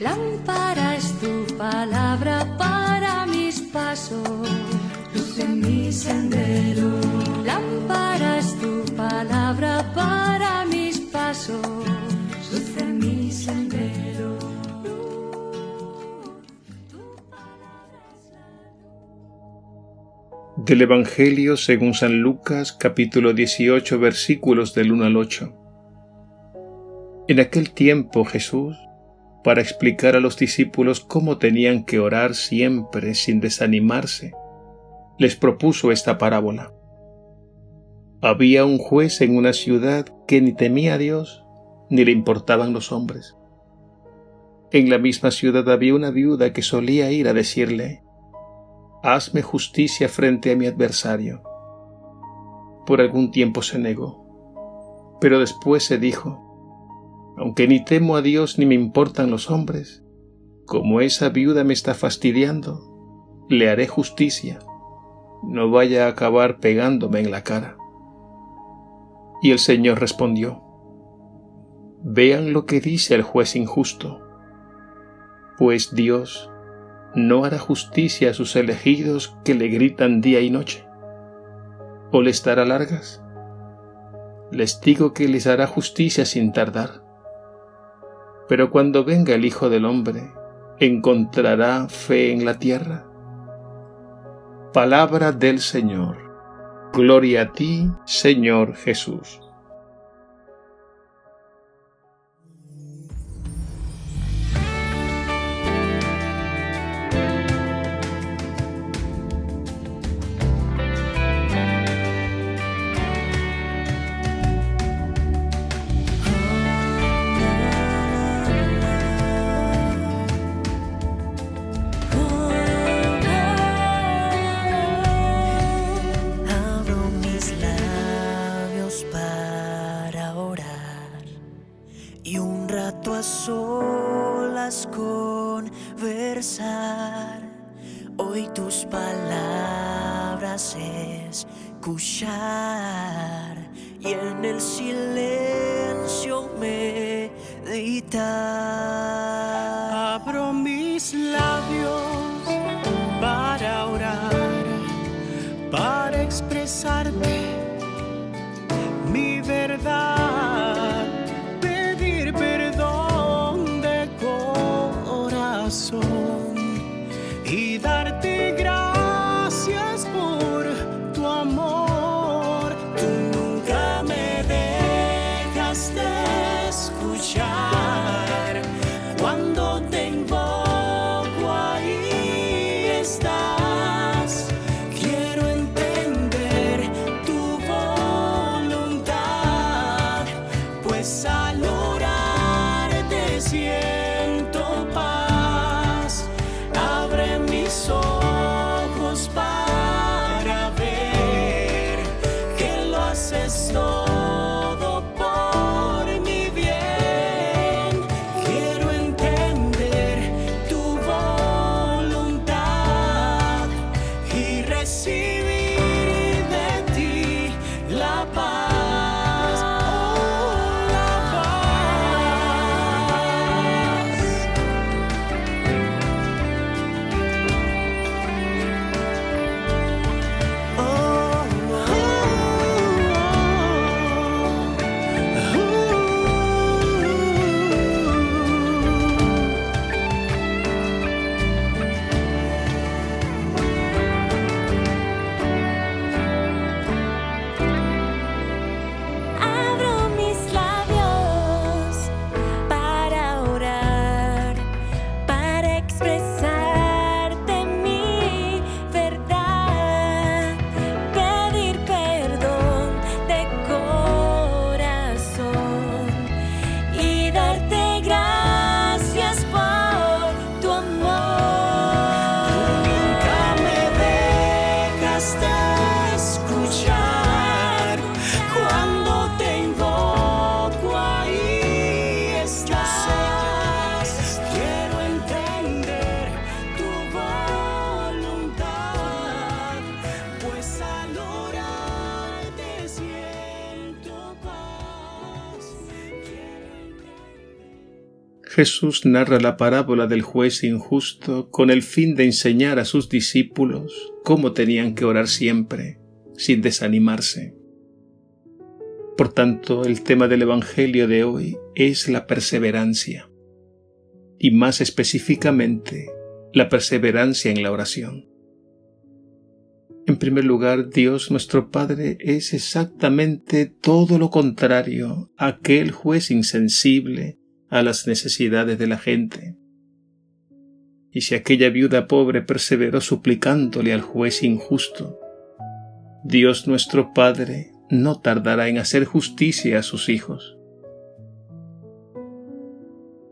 Lámpara es tu palabra para mis pasos, luz en mi sendero. Lámpara es tu palabra para mis pasos, luz en mi sendero. Del Evangelio según San Lucas capítulo 18 versículos del 1 al 8. En aquel tiempo Jesús para explicar a los discípulos cómo tenían que orar siempre sin desanimarse, les propuso esta parábola. Había un juez en una ciudad que ni temía a Dios ni le importaban los hombres. En la misma ciudad había una viuda que solía ir a decirle, Hazme justicia frente a mi adversario. Por algún tiempo se negó, pero después se dijo, aunque ni temo a Dios ni me importan los hombres, como esa viuda me está fastidiando, le haré justicia, no vaya a acabar pegándome en la cara. Y el Señor respondió, Vean lo que dice el juez injusto, pues Dios no hará justicia a sus elegidos que le gritan día y noche. ¿O les dará largas? Les digo que les hará justicia sin tardar. Pero cuando venga el Hijo del Hombre, ¿encontrará fe en la tierra? Palabra del Señor. Gloria a ti, Señor Jesús. Conversar, hoy tus palabras escuchar y en el silencio meditar. Abro mis labios para orar, para expresarte cielo. Jesús narra la parábola del juez injusto con el fin de enseñar a sus discípulos cómo tenían que orar siempre, sin desanimarse. Por tanto, el tema del Evangelio de hoy es la perseverancia, y más específicamente, la perseverancia en la oración. En primer lugar, Dios nuestro Padre es exactamente todo lo contrario a aquel juez insensible a las necesidades de la gente. Y si aquella viuda pobre perseveró suplicándole al juez injusto, Dios nuestro Padre no tardará en hacer justicia a sus hijos.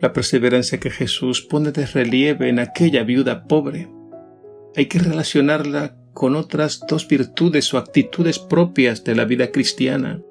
La perseverancia que Jesús pone de relieve en aquella viuda pobre hay que relacionarla con otras dos virtudes o actitudes propias de la vida cristiana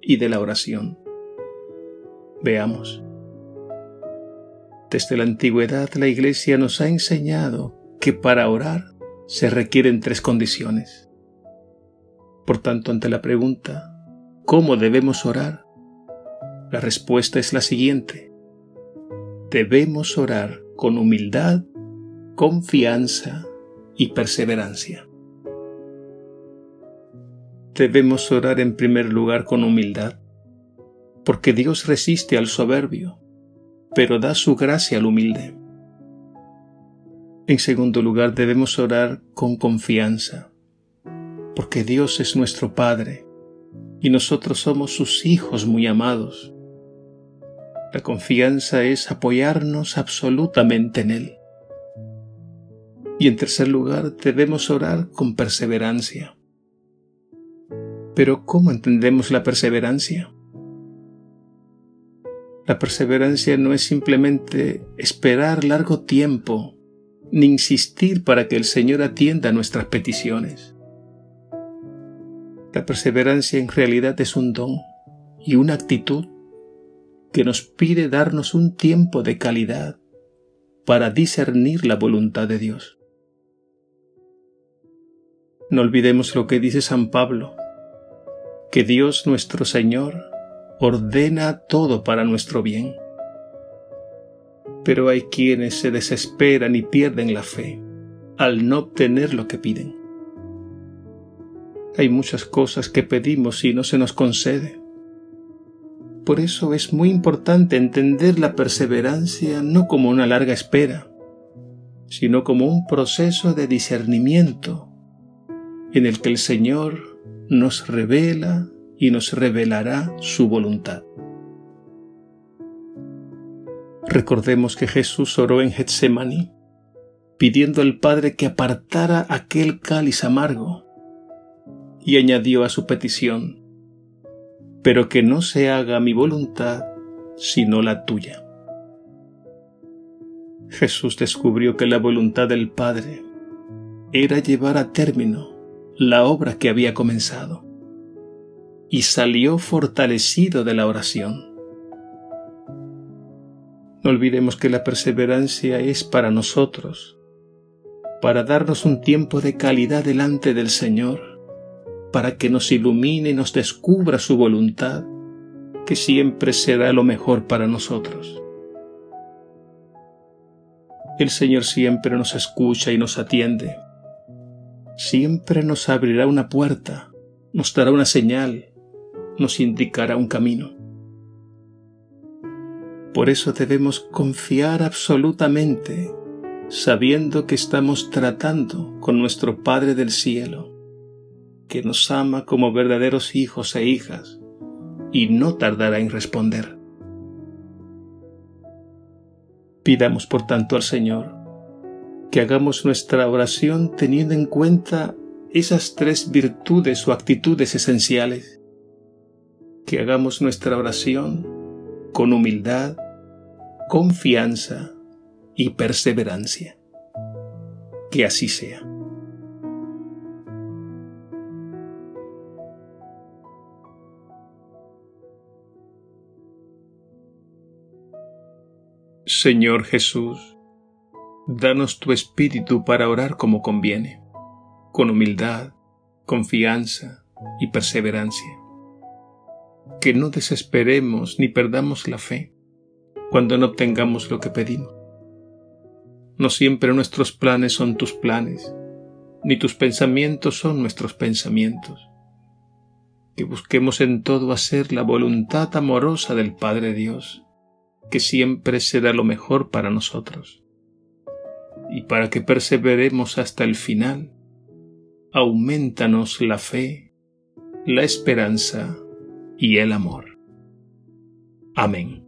y de la oración. Veamos. Desde la antigüedad la Iglesia nos ha enseñado que para orar se requieren tres condiciones. Por tanto, ante la pregunta, ¿cómo debemos orar? La respuesta es la siguiente. Debemos orar con humildad, confianza y perseverancia. Debemos orar en primer lugar con humildad, porque Dios resiste al soberbio pero da su gracia al humilde. En segundo lugar, debemos orar con confianza, porque Dios es nuestro Padre y nosotros somos sus hijos muy amados. La confianza es apoyarnos absolutamente en Él. Y en tercer lugar, debemos orar con perseverancia. Pero ¿cómo entendemos la perseverancia? La perseverancia no es simplemente esperar largo tiempo, ni insistir para que el Señor atienda nuestras peticiones. La perseverancia en realidad es un don y una actitud que nos pide darnos un tiempo de calidad para discernir la voluntad de Dios. No olvidemos lo que dice San Pablo, que Dios nuestro Señor ordena todo para nuestro bien. Pero hay quienes se desesperan y pierden la fe al no obtener lo que piden. Hay muchas cosas que pedimos y no se nos concede. Por eso es muy importante entender la perseverancia no como una larga espera, sino como un proceso de discernimiento en el que el Señor nos revela y nos revelará su voluntad. Recordemos que Jesús oró en Getsemaní, pidiendo al Padre que apartara aquel cáliz amargo, y añadió a su petición, pero que no se haga mi voluntad, sino la tuya. Jesús descubrió que la voluntad del Padre era llevar a término la obra que había comenzado y salió fortalecido de la oración. No olvidemos que la perseverancia es para nosotros, para darnos un tiempo de calidad delante del Señor, para que nos ilumine y nos descubra su voluntad, que siempre será lo mejor para nosotros. El Señor siempre nos escucha y nos atiende. Siempre nos abrirá una puerta, nos dará una señal, nos indicará un camino. Por eso debemos confiar absolutamente, sabiendo que estamos tratando con nuestro Padre del Cielo, que nos ama como verdaderos hijos e hijas, y no tardará en responder. Pidamos por tanto al Señor que hagamos nuestra oración teniendo en cuenta esas tres virtudes o actitudes esenciales que hagamos nuestra oración con humildad, confianza y perseverancia. Que así sea. Señor Jesús, danos tu espíritu para orar como conviene, con humildad, confianza y perseverancia que no desesperemos ni perdamos la fe, cuando no obtengamos lo que pedimos. No siempre nuestros planes son tus planes, ni tus pensamientos son nuestros pensamientos. Que busquemos en todo hacer la voluntad amorosa del Padre Dios, que siempre será lo mejor para nosotros. Y para que perseveremos hasta el final, aumentanos la fe, la esperanza y el amor. Amén.